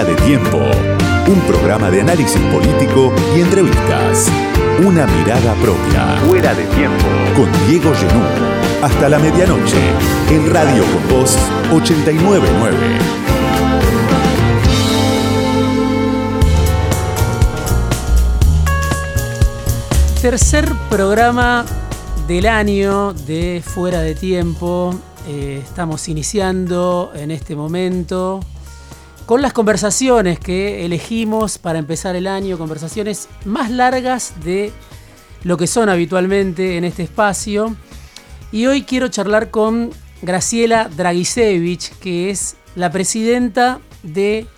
Fuera de tiempo. Un programa de análisis político y entrevistas. Una mirada propia. Fuera de tiempo. Con Diego Genú. Hasta la medianoche. En Radio con Voz 899. Tercer programa del año de Fuera de Tiempo. Eh, estamos iniciando en este momento con las conversaciones que elegimos para empezar el año, conversaciones más largas de lo que son habitualmente en este espacio. Y hoy quiero charlar con Graciela Dragisevich, que es la presidenta de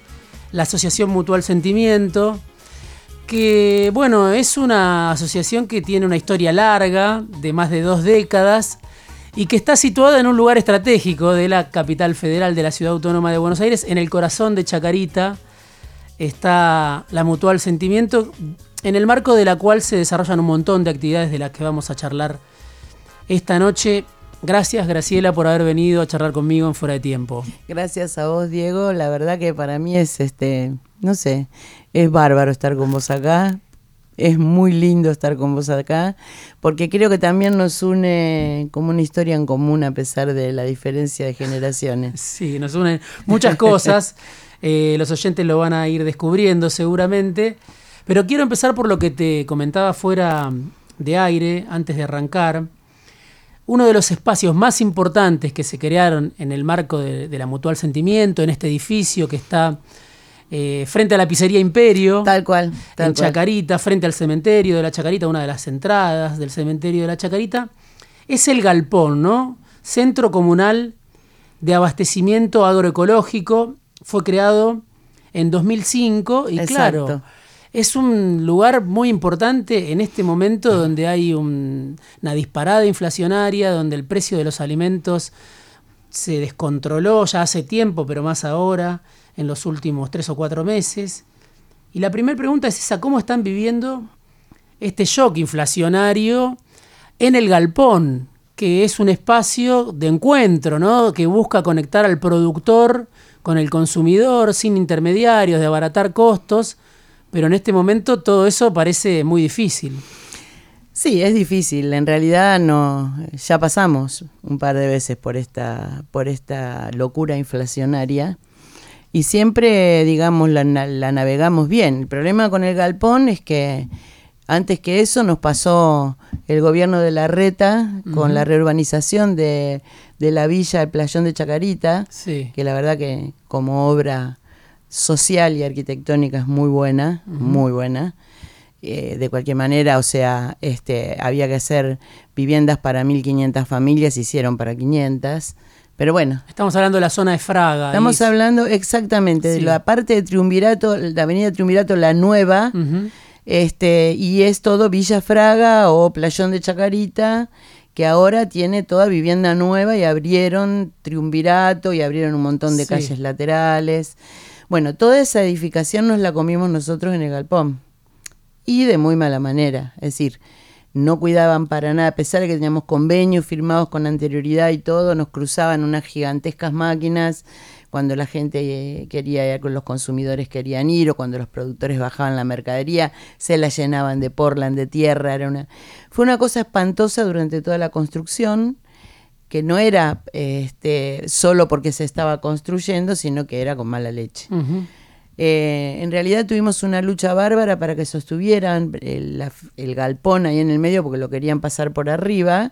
la Asociación Mutual Sentimiento, que bueno, es una asociación que tiene una historia larga, de más de dos décadas, y que está situada en un lugar estratégico de la capital federal de la Ciudad Autónoma de Buenos Aires, en el corazón de Chacarita. Está la Mutual Sentimiento, en el marco de la cual se desarrollan un montón de actividades de las que vamos a charlar esta noche. Gracias, Graciela, por haber venido a charlar conmigo en Fuera de Tiempo. Gracias a vos, Diego. La verdad que para mí es, este, no sé, es bárbaro estar con vos acá. Es muy lindo estar con vos acá, porque creo que también nos une como una historia en común a pesar de la diferencia de generaciones. Sí, nos unen muchas cosas. Eh, los oyentes lo van a ir descubriendo seguramente. Pero quiero empezar por lo que te comentaba fuera de aire, antes de arrancar. Uno de los espacios más importantes que se crearon en el marco de, de la Mutual Sentimiento, en este edificio que está eh, frente a la pizzería Imperio. Tal cual. en Chacarita, frente al cementerio de la Chacarita, una de las entradas del cementerio de la Chacarita. Es el Galpón, ¿no? Centro Comunal de Abastecimiento Agroecológico. Fue creado en 2005 y claro, es un lugar muy importante en este momento donde hay una disparada inflacionaria, donde el precio de los alimentos se descontroló ya hace tiempo, pero más ahora en los últimos tres o cuatro meses. Y la primera pregunta es esa, ¿cómo están viviendo este shock inflacionario en el galpón, que es un espacio de encuentro, ¿no? que busca conectar al productor con el consumidor sin intermediarios, de abaratar costos, pero en este momento todo eso parece muy difícil. Sí, es difícil. En realidad no, ya pasamos un par de veces por esta, por esta locura inflacionaria y siempre, digamos, la, navegamos bien. El problema con el galpón es que antes que eso nos pasó el gobierno de la Reta con la reurbanización de, la villa El Playón de Chacarita, que la verdad que como obra social y arquitectónica es muy buena, muy buena. Eh, de cualquier manera, o sea, este, había que hacer viviendas para 1.500 familias, hicieron para 500. Pero bueno. Estamos hablando de la zona de Fraga. Estamos hablando exactamente de la parte de Triunvirato, la avenida Triunvirato, la nueva, este, y es todo Villa Fraga o Playón de Chacarita, que ahora tiene toda vivienda nueva y abrieron Triunvirato y abrieron un montón de calles laterales. Bueno, toda esa edificación nos la comimos nosotros en el galpón. Y de muy mala manera. Es decir, no cuidaban para nada, a pesar de que teníamos convenios firmados con anterioridad y todo, nos cruzaban unas gigantescas máquinas cuando la gente eh, quería ir, con los consumidores querían ir o cuando los productores bajaban la mercadería, se la llenaban de portland, de tierra, era una fue una cosa espantosa durante toda la construcción que no era este, solo porque se estaba construyendo, sino que era con mala leche. Eh, en realidad tuvimos una lucha bárbara para que sostuvieran el, galpón ahí en el medio porque lo querían pasar por arriba.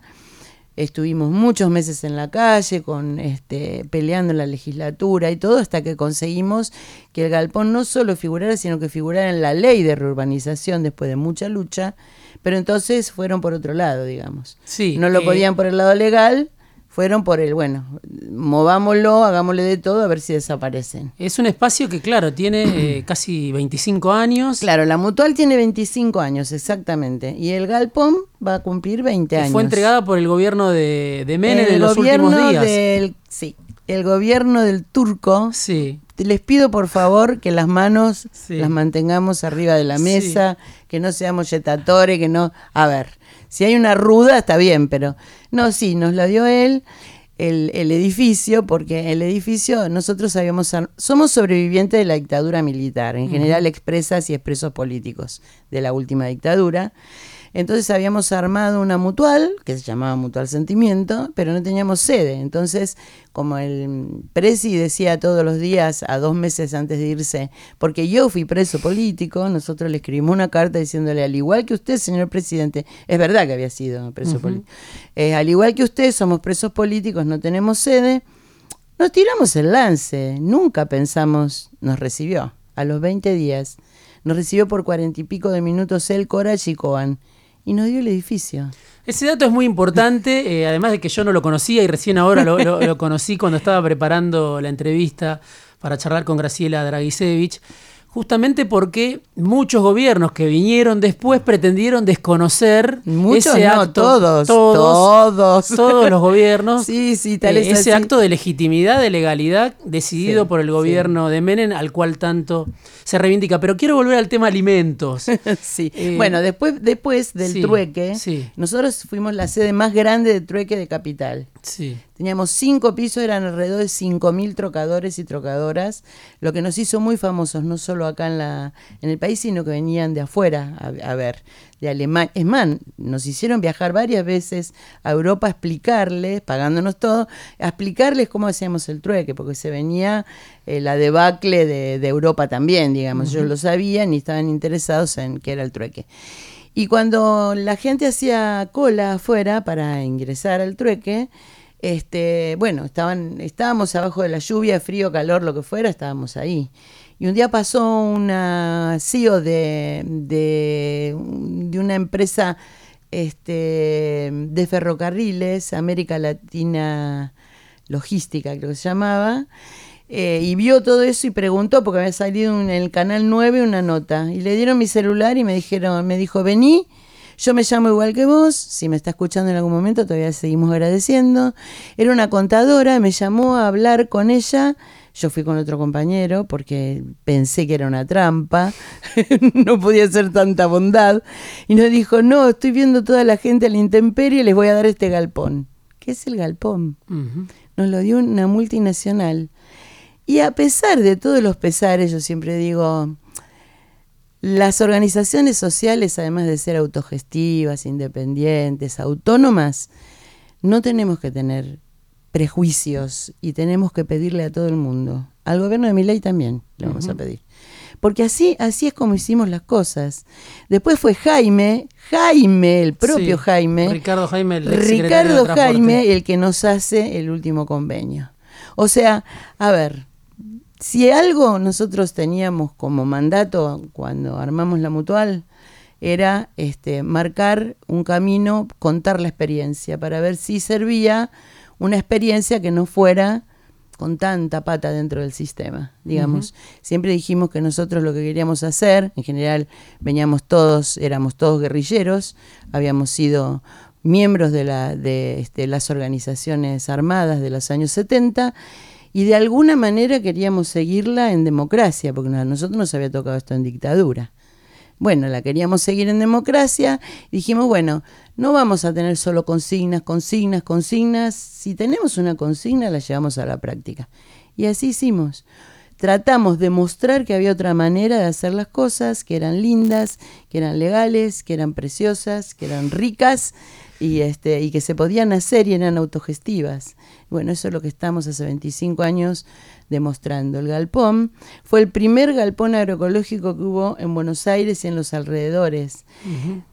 Estuvimos muchos meses en la calle con este, peleando en la legislatura y todo hasta que conseguimos que el galpón no solo figurara, sino que figurara en la ley de reurbanización después de mucha lucha, pero entonces fueron por otro lado, digamos. Sí, no lo eh, podían por el lado legal, fueron por el, bueno, movámoslo, hagámosle de todo a ver si desaparecen. Es un espacio que, claro, tiene eh, casi 25 años. Claro, la Mutual tiene 25 años, exactamente. Y el Galpón va a cumplir 20 años. Fue entregada por el gobierno de, de Menem en los últimos días. Del, sí, el gobierno del turco. Sí. Les pido por favor que las manos las mantengamos arriba de la mesa, que no seamos yetatores, que no... A ver, si hay una ruda, está bien, pero no, sí, nos la dio él. el, edificio, porque el edificio, nosotros habíamos, somos sobrevivientes de la dictadura militar, en general expresas y expresos políticos de la última dictadura. Entonces habíamos armado una mutual, que se llamaba Mutual Sentimiento, pero no teníamos sede. Entonces, como el presi decía todos los días, a dos meses antes de irse, porque yo fui preso político, nosotros le escribimos una carta diciéndole, al igual que usted, señor presidente, es verdad que había sido preso político, eh, al igual que usted, somos presos políticos, no tenemos sede, nos tiramos el lance, nunca pensamos, nos recibió a los 20 días. Nos recibió por cuarenta y pico de minutos el Cora Chicoan y nos dio el edificio. Ese dato es muy importante, eh, además de que yo no lo conocía y recién ahora lo, conocí cuando estaba preparando la entrevista para charlar con Graciela Dragisevich justamente porque muchos gobiernos que vinieron después pretendieron desconocer muchos ese no, todos, todos, todos, los gobiernos, sí, sí, tal eh, ese acto de legitimidad, de legalidad decidido por el gobierno de Menem, al cual tanto se reivindica. Pero quiero volver al tema alimentos. sí. Eh, bueno, después, después del trueque, nosotros fuimos la sede más grande de trueque de capital. Sí. Teníamos cinco pisos, eran alrededor de cinco mil trocadores y trocadoras, lo que nos hizo muy famosos, no solo acá en, la, en el país, sino que venían de afuera a, ver, de Alemania. Es más, nos hicieron viajar varias veces a Europa a explicarles, pagándonos todo, a explicarles cómo hacíamos el trueque, porque se venía eh, la debacle de, Europa también, digamos. Ellos lo sabían y estaban interesados en qué era el trueque. Y cuando la gente hacía cola afuera para ingresar al trueque, este, bueno, estaban, estábamos abajo de la lluvia, frío, calor, lo que fuera, estábamos ahí. Y un día pasó una CEO de, de, una empresa este, de ferrocarriles, América Latina Logística, creo que se llamaba, eh, y vio todo eso y preguntó, porque había salido en el canal 9 una nota. Y le dieron mi celular y me dijeron, me dijo, vení yo me llamo igual que vos, si me está escuchando en algún momento todavía seguimos agradeciendo. Era una contadora, me llamó a hablar con ella. Yo fui con otro compañero porque pensé que era una trampa, no podía ser tanta bondad. Y nos dijo, no, estoy viendo toda la gente a la intemperie y les voy a dar este galpón. ¿Qué es el galpón? Nos lo dio una multinacional. Y a pesar de todos los pesares, yo siempre digo, las organizaciones sociales, además de ser autogestivas, independientes, autónomas, no tenemos que tener prejuicios y tenemos que pedirle a todo el mundo. Al gobierno de mi ley también le vamos a pedir. Porque así, así es como hicimos las cosas. Después fue Jaime, Jaime, el propio Jaime. Ricardo Jaime, el Ricardo Jaime, el que nos hace el último convenio. O sea, a ver, si algo nosotros teníamos como mandato cuando armamos la mutual, era este, marcar un camino, contar la experiencia, para ver si servía una experiencia que no fuera con tanta pata dentro del sistema, digamos. Siempre dijimos que nosotros lo que queríamos hacer, en general veníamos todos, éramos todos guerrilleros, habíamos sido miembros de, la, de este, las organizaciones armadas de los años 70 y de alguna manera queríamos seguirla en democracia, porque a nosotros nos había tocado esto en dictadura. Bueno, la queríamos seguir en democracia dijimos, bueno, no vamos a tener solo consignas, consignas, consignas. Si tenemos una consigna, la llevamos a la práctica. Y así hicimos. Tratamos de mostrar que había otra manera de hacer las cosas, que eran lindas, que eran legales, que eran preciosas, que eran ricas y, este, y que se podían hacer y eran autogestivas. Bueno, eso es lo que estamos hace 25 años demostrando. El galpón fue el primer galpón agroecológico que hubo en Buenos Aires y en los alrededores.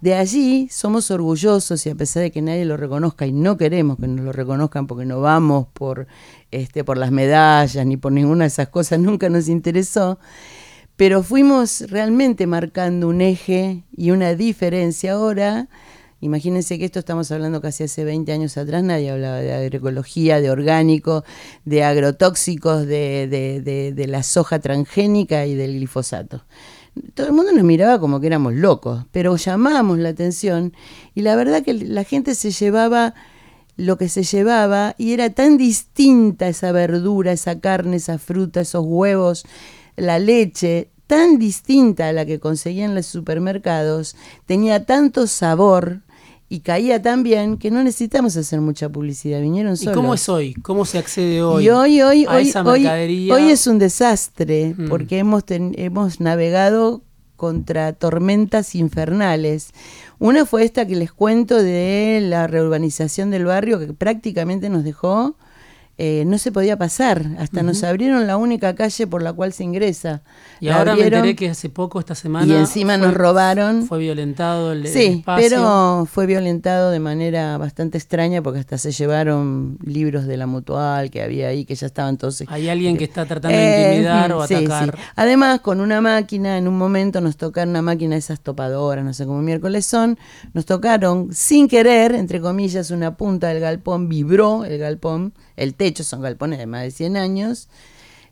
De allí somos orgullosos y a pesar de que nadie lo reconozca y no queremos que nos lo reconozcan porque no vamos por, este, por las medallas ni por ninguna de esas cosas, nunca nos interesó pero fuimos realmente marcando un eje y una diferencia ahora Imagínense que esto estamos hablando casi hace 20 años atrás, nadie hablaba de agroecología, de orgánico, de agrotóxicos, de, de, la soja transgénica y del glifosato. Todo el mundo nos miraba como que éramos locos, pero llamábamos la atención y la verdad que la gente se llevaba lo que se llevaba y era tan distinta esa verdura, esa carne, esa fruta, esos huevos, la leche, tan distinta a la que conseguían los supermercados, tenía tanto sabor y caía tan bien que no necesitamos hacer mucha publicidad, vinieron solos. ¿Y cómo es hoy? ¿Cómo se accede hoy? Y hoy, hoy, a hoy, esa mercadería? hoy, es un desastre mm. porque hemos, hemos navegado contra tormentas infernales. Una fue esta que les cuento de la reurbanización del barrio que prácticamente nos dejó eh, no se podía pasar. Hasta nos abrieron la única calle por la cual se ingresa. Y ahora me enteré que hace poco, esta semana. Y encima nos robaron. Fue violentado el, sí, pero fue violentado de manera bastante extraña porque hasta se llevaron libros de la mutual que había ahí, que ya estaban todos. Hay alguien que está tratando de intimidar o atacar. Además, con una máquina, en un momento nos tocaron una máquina de esas topadoras, no sé cómo miércoles son, nos tocaron sin querer, entre comillas, una punta del galpón, vibró el galpón el techo, son galpones de más de 100 años,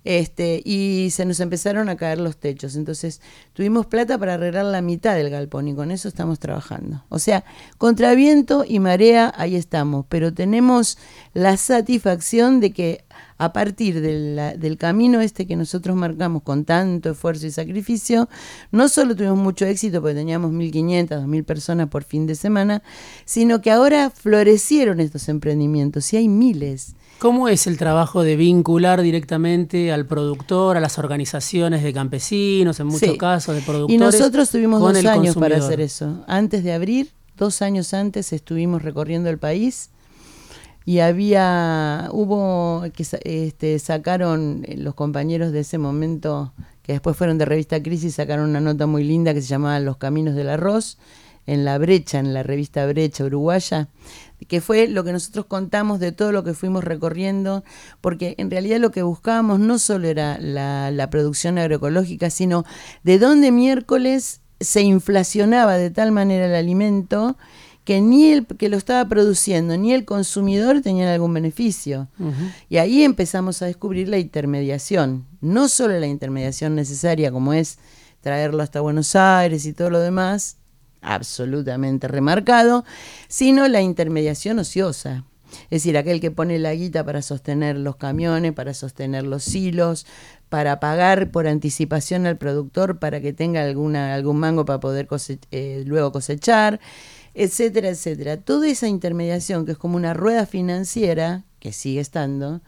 este, y se nos empezaron a caer los techos. Entonces tuvimos plata para arreglar la mitad del galpón y con eso estamos trabajando. O sea, contra viento y marea, ahí estamos, pero tenemos la satisfacción de que a partir del camino este que nosotros marcamos con tanto esfuerzo y sacrificio, no solo tuvimos mucho éxito porque teníamos 1.500, 2.000 personas por fin de semana, sino que ahora florecieron estos emprendimientos y hay miles. ¿Cómo es el trabajo de vincular directamente al productor, a las organizaciones de campesinos, en muchos casos de productores? Y nosotros tuvimos dos años para hacer eso. Antes de abrir, dos años antes estuvimos recorriendo el país y había, hubo, que este, sacaron eh, los compañeros de ese momento, que después fueron de revista Crisis, sacaron una nota muy linda que se llamaba Los Caminos del Arroz, en la brecha, en la revista Brecha Uruguaya, que fue lo que nosotros contamos de todo lo que fuimos recorriendo, porque en realidad lo que buscábamos no solo era la, producción agroecológica, sino de dónde miércoles se inflacionaba de tal manera el alimento que ni el que lo estaba produciendo ni el consumidor tenían algún beneficio. Y ahí empezamos a descubrir la intermediación, no solo la intermediación necesaria como es traerlo hasta Buenos Aires y todo lo demás, absolutamente remarcado, sino la intermediación ociosa. Es decir, aquel que pone la guita para sostener los camiones, para sostener los hilos, para pagar por anticipación al productor para que tenga alguna, algún mango para poder eh, luego cosechar, etcétera, etcétera. Toda esa intermediación que es como una rueda financiera, que sigue estando,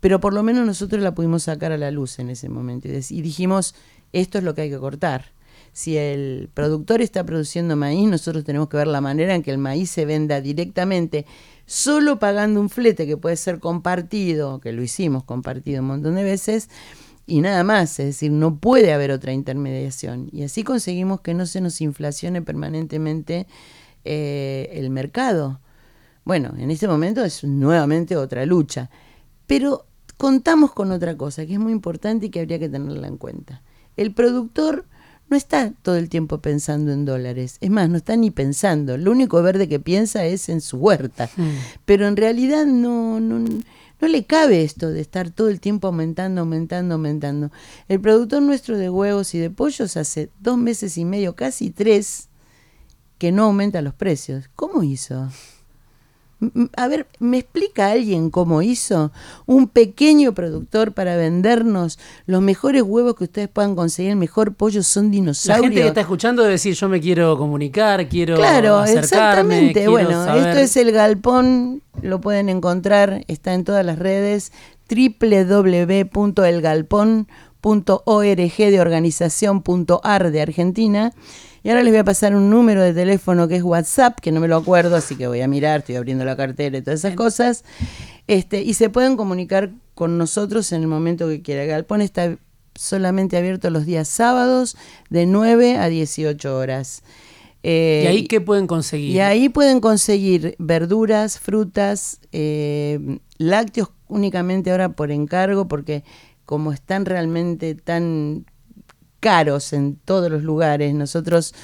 pero por lo menos nosotros la pudimos sacar a la luz en ese momento y dijimos, esto es lo que hay que cortar si el productor está produciendo maíz, nosotros tenemos que ver la manera en que el maíz se venda directamente, solo pagando un flete que puede ser compartido, que lo hicimos compartido un montón de veces, y nada más, es decir, no puede haber otra intermediación. Y así conseguimos que no se nos inflacione permanentemente eh, el mercado. Bueno, en este momento es nuevamente otra lucha, pero contamos con otra cosa que es muy importante y que habría que tenerla en cuenta. El productor no está todo el tiempo pensando en dólares. Es más, no está ni pensando. Lo único verde que piensa es en su huerta. Pero en realidad no, no, no le cabe esto de estar todo el tiempo aumentando, aumentando, aumentando. El productor nuestro de huevos y de pollos hace dos meses y medio, casi tres, que no aumenta los precios. ¿Cómo hizo? A ver, ¿me explica alguien cómo hizo un pequeño productor para vendernos los mejores huevos que ustedes puedan conseguir? El mejor pollo son dinosaurios. La gente que está escuchando debe decir, yo me quiero comunicar, quiero Claro, exactamente. Bueno, esto es el galpón, lo pueden encontrar, está en todas las redes, www.elgalpón.org de organización.ar de Argentina y ahora les voy a pasar un número de teléfono que es WhatsApp, que no me lo acuerdo, así que voy a mirar, estoy abriendo la cartera y todas esas cosas. Este, y se pueden comunicar con nosotros en el momento que quieran. Galpón está solamente abierto los días sábados de 9 a 18 horas. Eh, ¿Y ahí qué pueden conseguir? Y ahí pueden conseguir verduras, frutas, eh, lácteos únicamente ahora por encargo, porque como están realmente tan caros en todos los lugares. Nosotros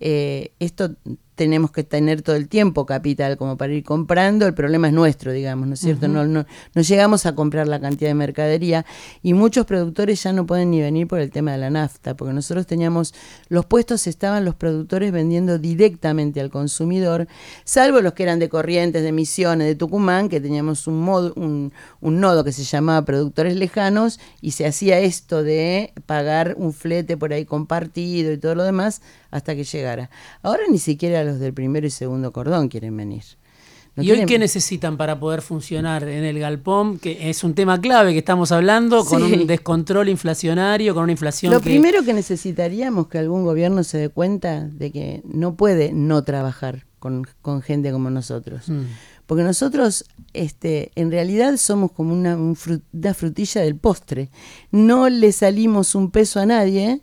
eh, esto tenemos que tener todo el tiempo capital como para ir comprando, el problema es nuestro, digamos, ¿no es cierto? no, no, no, llegamos a comprar la cantidad de mercadería y muchos productores ya no pueden ni venir por el tema de la nafta, porque nosotros teníamos, los puestos estaban los productores vendiendo directamente al consumidor, salvo los que eran de Corrientes, de Misiones, de Tucumán, que teníamos un, modo, un, un nodo que se llamaba productores lejanos y se hacía esto de pagar un flete por ahí compartido y todo lo demás hasta que llegara. Ahora ni siquiera los del primero y segundo cordón quieren venir. ¿Y hoy qué necesitan para poder funcionar en el galpón? Que es un tema clave que estamos hablando, con un descontrol inflacionario, con una inflación. Lo primero que necesitaríamos que algún gobierno se dé cuenta de que no puede no trabajar con, gente como nosotros. Mm. Porque nosotros, este, en realidad, somos como una, una frutilla del postre. No le salimos un peso a nadie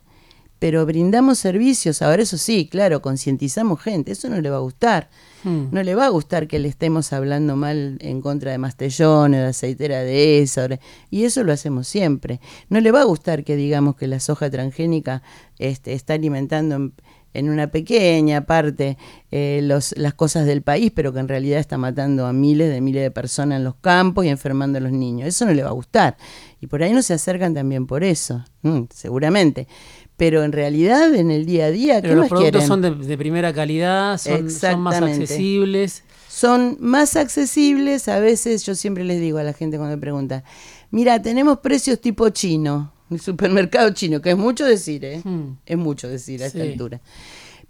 pero brindamos servicios. Ahora eso sí, claro, concientizamos gente, eso no le va a gustar. Hmm. No le va a gustar que le estemos hablando mal en contra de Mastellón, de aceitera de esa, y eso lo hacemos siempre. No le va a gustar que digamos que la soja transgénica este, está alimentando en, una pequeña parte eh, los, las cosas del país, pero que en realidad está matando a miles de miles de personas en los campos y enfermando a los niños. Eso no le va a gustar. Y por ahí no se acercan también por eso, mm, seguramente pero en realidad en el día a día, ¿qué los productos son de, primera calidad, son, más accesibles. Son más accesibles, a veces yo siempre les digo a la gente cuando me pregunta, mira, tenemos precios tipo chino, el supermercado chino, que es mucho decir, ¿eh? Hmm. es mucho decir a esta altura.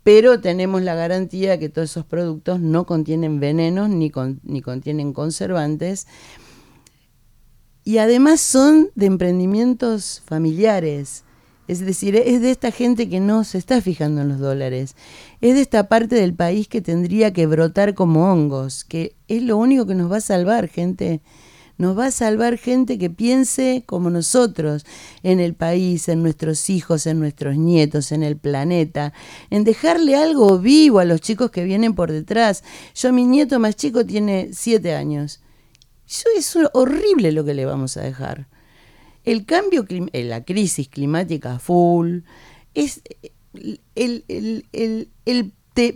Pero tenemos la garantía que todos esos productos no contienen venenos ni, ni contienen conservantes. Y además son de emprendimientos familiares es decir, es de esta gente que no se está fijando en los dólares. Es de esta parte del país que tendría que brotar como hongos, que es lo único que nos va a salvar, gente. Nos va a salvar gente que piense como nosotros, en el país, en nuestros hijos, en nuestros nietos, en el planeta, en dejarle algo vivo a los chicos que vienen por detrás. Yo, mi nieto más chico tiene siete años. Eso es horrible lo que le vamos a dejar. El cambio, eh, la crisis climática full, es el,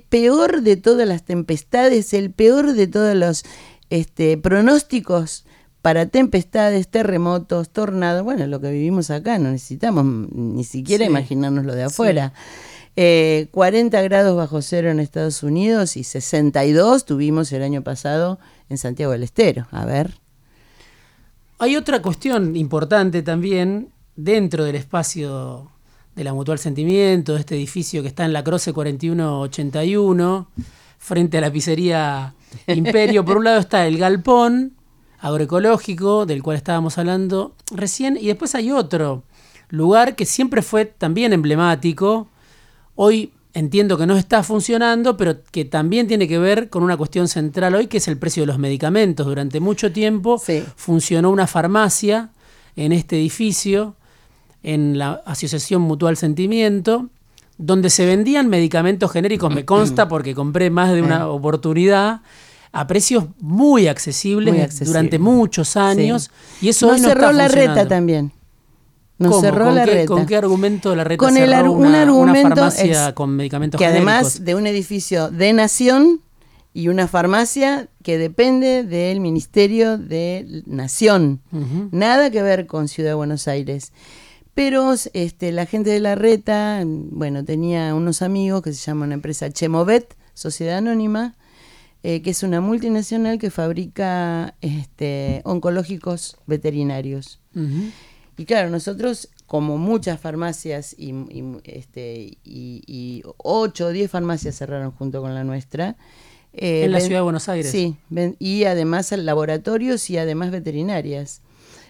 peor de todas las tempestades, el peor de todos los este, pronósticos para tempestades, terremotos, tornados, bueno, lo que vivimos acá, no necesitamos ni siquiera imaginarnos lo de afuera. 40 eh, grados bajo cero en Estados Unidos y 62 tuvimos el año pasado en Santiago del Estero. A ver. Hay otra cuestión importante también dentro del espacio de la Mutual Sentimiento, de este edificio que está en la Croce 4181, frente a la pizzería Imperio. Por un lado está el galpón agroecológico, del cual estábamos hablando recién, y después hay otro lugar que siempre fue también emblemático. Hoy entiendo que no está funcionando, pero que también tiene que ver con una cuestión central hoy, que es el precio de los medicamentos. Durante mucho tiempo funcionó una farmacia en este edificio, en la Asociación Mutual Sentimiento, donde se vendían medicamentos genéricos, me consta porque compré más de una oportunidad a precios muy accesibles durante muchos años y eso no, cerró la reta también nos cerró la qué, ¿Con qué argumento la reta con cerró un argumento farmacia con medicamentos que además de un edificio de nación y una farmacia que depende del Ministerio de Nación. Nada que ver con Ciudad de Buenos Aires. Pero este, la gente de la reta, bueno, tenía unos amigos que se llama una empresa Chemovet, Sociedad Anónima, eh, que es una multinacional que fabrica este, oncológicos veterinarios. Y claro, nosotros, como muchas farmacias y, este, y, ocho o diez farmacias cerraron junto con la nuestra. Eh, en la ciudad de Buenos Aires. Sí, y además laboratorios y además veterinarias.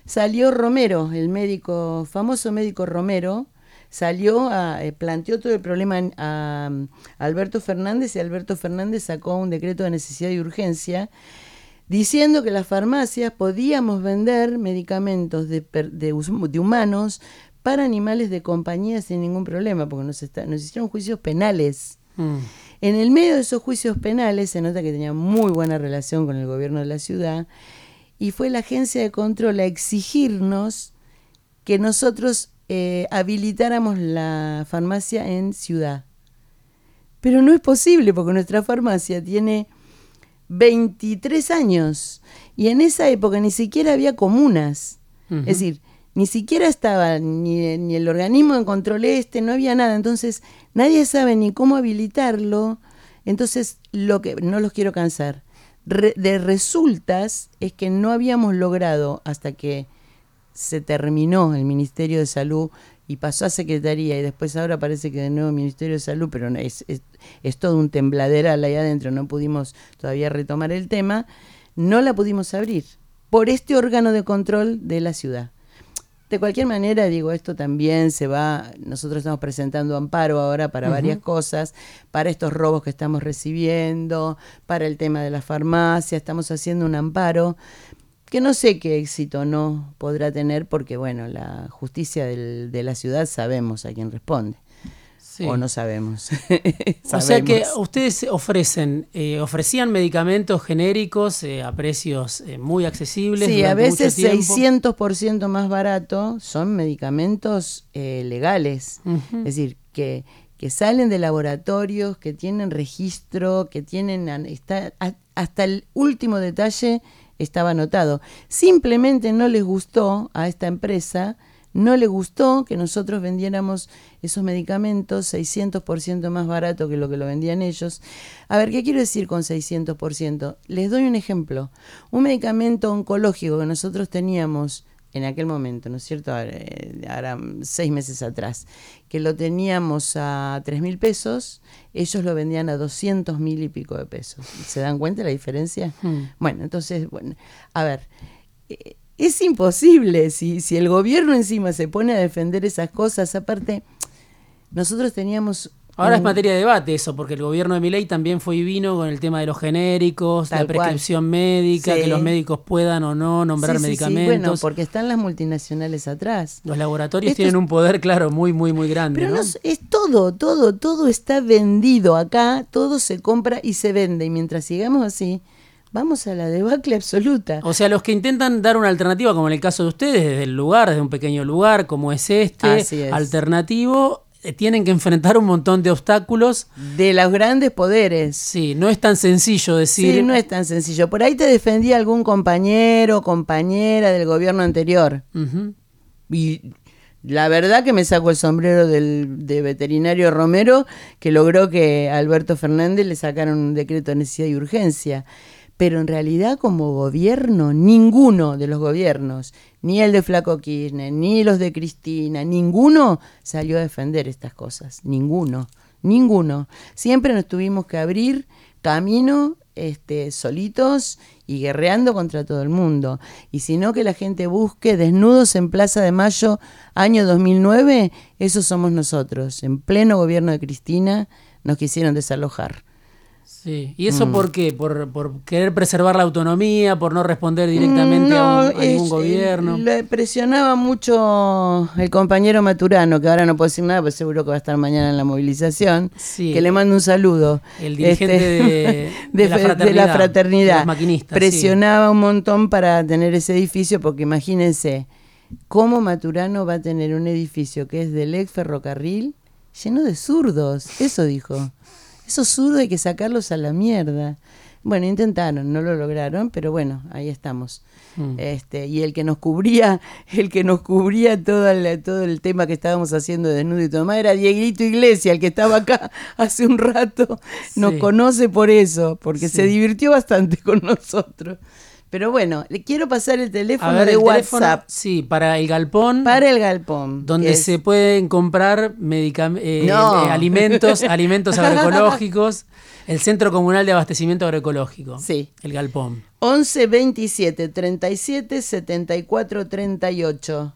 Salió Romero, el médico, famoso médico Romero, salió a, eh, planteó todo el problema a Alberto Fernández y Alberto Fernández sacó un decreto de necesidad y urgencia diciendo que las farmacias podíamos vender medicamentos de, de, humanos para animales de compañía sin ningún problema, porque nos, nos hicieron juicios penales. Mm. En el medio de esos juicios penales se nota que tenía muy buena relación con el gobierno de la ciudad y fue la agencia de control a exigirnos que nosotros eh, habilitáramos la farmacia en ciudad. Pero no es posible porque nuestra farmacia tiene 23 años. Y en esa época ni siquiera había comunas. Es decir, ni siquiera estaba ni, ni, el organismo de control este, no había nada. Entonces, nadie sabe ni cómo habilitarlo. Entonces, lo que no los quiero cansar. de resultas es que no habíamos logrado hasta que se terminó el Ministerio de Salud y pasó a Secretaría y después ahora parece que de nuevo Ministerio de Salud, pero es, es, todo un tembladeral ahí adentro, no pudimos todavía retomar el tema, no la pudimos abrir por este órgano de control de la ciudad. De cualquier manera, digo, esto también se va, nosotros estamos presentando amparo ahora para varias cosas, para estos robos que estamos recibiendo, para el tema de la farmacia, estamos haciendo un amparo que no sé qué éxito no podrá tener porque, bueno, la justicia del, de la ciudad sabemos a quién responde. O no sabemos. o sea que ustedes ofrecen, eh, ofrecían medicamentos genéricos eh, a precios eh, muy accesibles. Sí, a veces 600% más barato son medicamentos legales. Es decir, que, que salen de laboratorios, que tienen registro, que tienen está, hasta el último detalle estaba anotado. Simplemente no les gustó a esta empresa, no le gustó que nosotros vendiéramos esos medicamentos 600% más barato que lo que lo vendían ellos. A ver, ¿qué quiero decir con 600%? Les doy un ejemplo. Un medicamento oncológico que nosotros teníamos en aquel momento, ¿no es cierto? Ahora, seis meses atrás, que lo teníamos a tres mil pesos, ellos lo vendían a 200 mil y pico de pesos. ¿Se dan cuenta la diferencia? Hmm. Bueno, entonces, bueno, a ver, eh, es imposible si, si el gobierno encima se pone a defender esas cosas, aparte, nosotros teníamos Ahora es materia de debate eso, porque el gobierno de Milei también fue y vino con el tema de los genéricos, la prescripción médica, que los médicos puedan o no nombrar medicamentos. Sí, bueno, porque están las multinacionales atrás. Los laboratorios tienen un poder, claro, muy, muy, muy grande. Pero ¿no? es todo, todo, todo está vendido acá, todo se compra y se vende. Y mientras sigamos así, vamos a la debacle absoluta. O sea, los que intentan dar una alternativa, como en el caso de ustedes, desde el lugar, desde un pequeño lugar como es este, alternativo, tienen que enfrentar un montón de obstáculos. De los grandes poderes. Sí, no es tan sencillo decir. Sí, no es tan sencillo. Por ahí te defendía algún compañero o compañera del gobierno anterior. Y la verdad que me saco el sombrero del, de veterinario Romero, que logró que Alberto Fernández le sacaron un decreto de necesidad y urgencia pero en realidad como gobierno, ninguno de los gobiernos, ni el de Flaco Kirchner, ni los de Cristina, ninguno salió a defender estas cosas, ninguno, ninguno. Siempre nos tuvimos que abrir camino este, solitos y guerreando contra todo el mundo. Y si no que la gente busque desnudos en Plaza de Mayo, año 2009, esos somos nosotros. En pleno gobierno de Cristina nos quisieron desalojar. Sí, ¿y eso mm. por qué? ¿Por, ¿Por, querer preservar la autonomía, por no responder directamente a, ningún gobierno? Le presionaba mucho el compañero Maturano, que ahora no puedo decir nada, pero seguro que va a estar mañana en la movilización, que le mando un saludo. El dirigente este, de, la fraternidad. presionaba un montón para tener ese edificio, porque imagínense, ¿cómo Maturano va a tener un edificio que es del ex ferrocarril lleno de zurdos? Eso dijo. Esos zurdos hay que sacarlos a la mierda. Bueno, intentaron, no lo lograron, pero bueno, ahí estamos. Mm. Este, y el que nos cubría, el que nos cubría todo el, todo el tema que estábamos haciendo de desnudo y tomar era Dieguito Iglesia, el que estaba acá hace un rato, nos conoce por eso, porque se divirtió bastante con nosotros. Pero bueno, le quiero pasar el teléfono de WhatsApp. sí, para el galpón. Para el galpón. Donde se pueden comprar eh, eh, alimentos, alimentos agroecológicos. El Centro Comunal de Abastecimiento Agroecológico. Sí. El galpón. 11 27 37 74 38.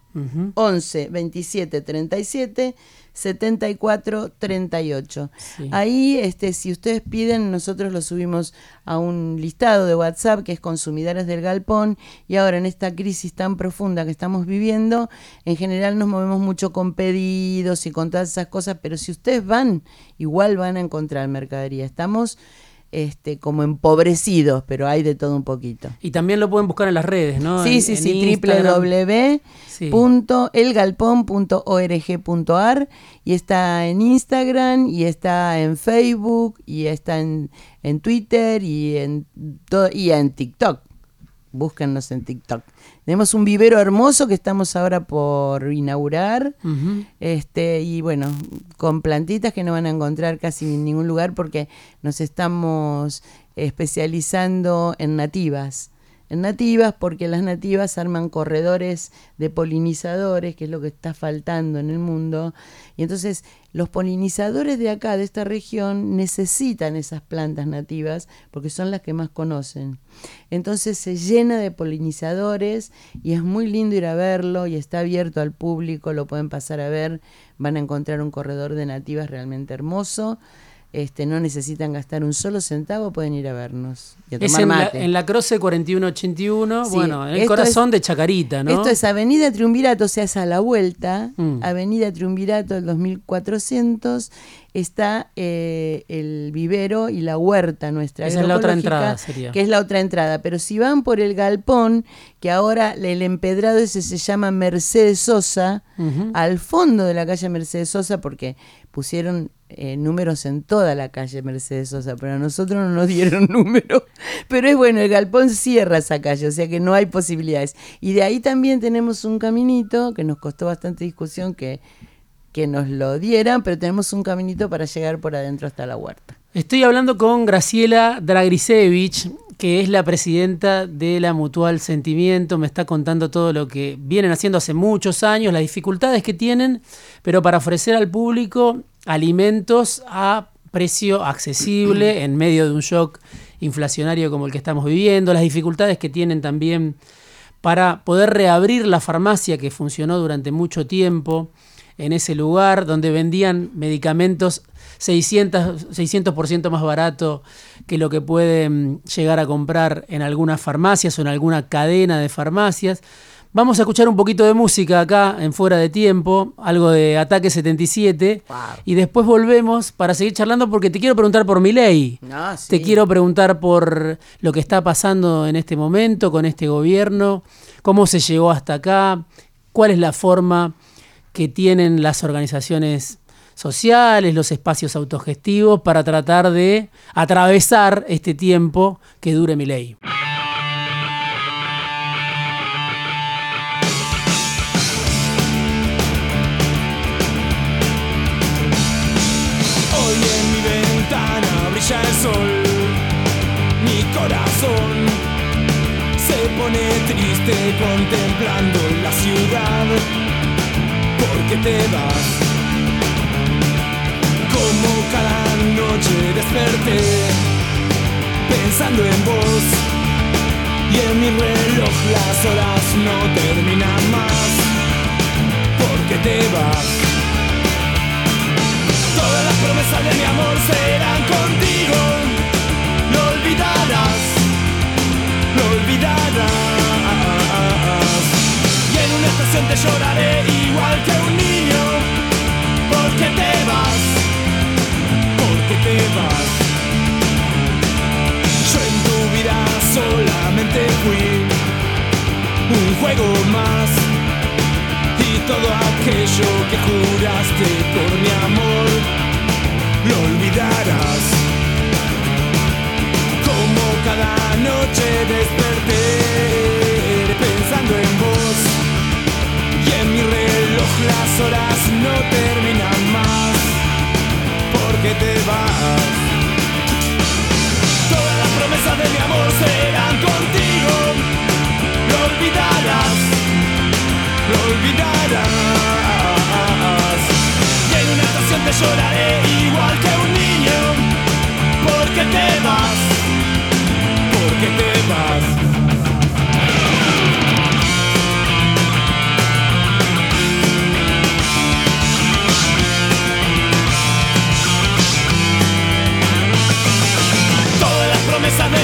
11 27 37 7438. Ahí, este, si ustedes piden, nosotros lo subimos a un listado de WhatsApp que es Consumidores del Galpón. Y ahora, en esta crisis tan profunda que estamos viviendo, en general nos movemos mucho con pedidos y con todas esas cosas, pero si ustedes van, igual van a encontrar mercadería. Estamos este, como empobrecidos, pero hay de todo un poquito. Y también lo pueden buscar en las redes, ¿no? Sí, sí, sí, www.elgalpón.org.ar y está en Instagram y está en Facebook y está en, en Twitter y en, y en TikTok. Búsquennos en TikTok. Tenemos un vivero hermoso que estamos ahora por inaugurar. este, y bueno, con plantitas que no van a encontrar casi en ningún lugar porque nos estamos especializando en nativas. Nativas porque las nativas arman corredores de polinizadores, que es lo que está faltando en el mundo. Y entonces los polinizadores de acá, de esta región, necesitan esas plantas nativas porque son las que más conocen. Entonces se llena de polinizadores y es muy lindo ir a verlo y está abierto al público, lo pueden pasar a ver, van a encontrar un corredor de nativas realmente hermoso. Este, no necesitan gastar un solo centavo, pueden ir a vernos. es en, La, en la Croce 4181, bueno, en el corazón de Chacarita, ¿no? Esto es Avenida Triunvirato, o sea, es a la vuelta. Mm. Avenida Triunvirato del 2400 está eh, el vivero y la huerta nuestra. Esa es la otra entrada, sería. Que es la otra entrada. Pero si van por el galpón, que ahora el empedrado ese se llama Mercedes Sosa, al fondo de la calle Mercedes Sosa, porque pusieron eh, números en toda la calle Mercedes Sosa, pero a nosotros no nos dieron número. Pero es bueno, el galpón cierra esa calle, o sea que no hay posibilidades. Y de ahí también tenemos un caminito que nos costó bastante discusión que, que nos lo dieran, pero tenemos un caminito para llegar por adentro hasta la huerta. Estoy hablando con Graciela Dragrisevich, que es la presidenta de la Mutual Sentimiento, me está contando todo lo que vienen haciendo hace muchos años, las dificultades que tienen, pero para ofrecer al público alimentos a precio accesible en medio de un shock inflacionario como el que estamos viviendo, las dificultades que tienen también para poder reabrir la farmacia que funcionó durante mucho tiempo en ese lugar donde vendían medicamentos 600%, 600 más barato que lo que pueden llegar a comprar en algunas farmacias o en alguna cadena de farmacias. Vamos a escuchar un poquito de música acá en Fuera de Tiempo, algo de Ataque 77, y después volvemos para seguir charlando porque te quiero preguntar por mi ley. Ah, te quiero preguntar por lo que está pasando en este momento con este gobierno, cómo se llegó hasta acá, cuál es la forma que tienen las organizaciones sociales, los espacios autogestivos para tratar de atravesar este tiempo que dure mi ley. El sol, mi corazón se pone triste contemplando la ciudad, porque te vas como cada noche desperté pensando en vos y en mi reloj las horas no terminan más porque te vas. Todas las promesas de mi amor serán contigo, lo olvidarás, lo olvidarás. Y en una estación te lloraré igual que un niño porque te vas te vas. Yo en tu vida solamente fui un juego más. Y todo aquello que juraste por mi amor, lo olvidarás. Como cada noche desperté pensando en reloj las horas no terminan más que te vas. Todas las promesas de mi amor serán contigo. Lo olvidarás, lo olvidarás. Y en una estación te lloraré igual que un niño. Porque te vas, porque te vas.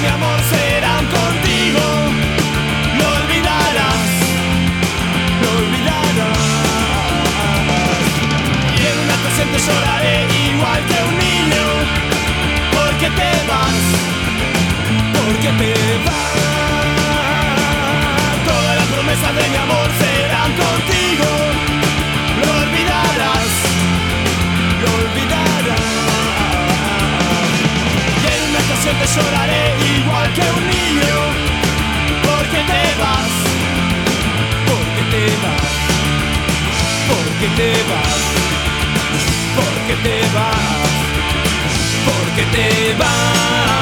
amor lloraré igual que un niño, porque te vas, porque te vas, porque te vas, porque te vas, porque te vas.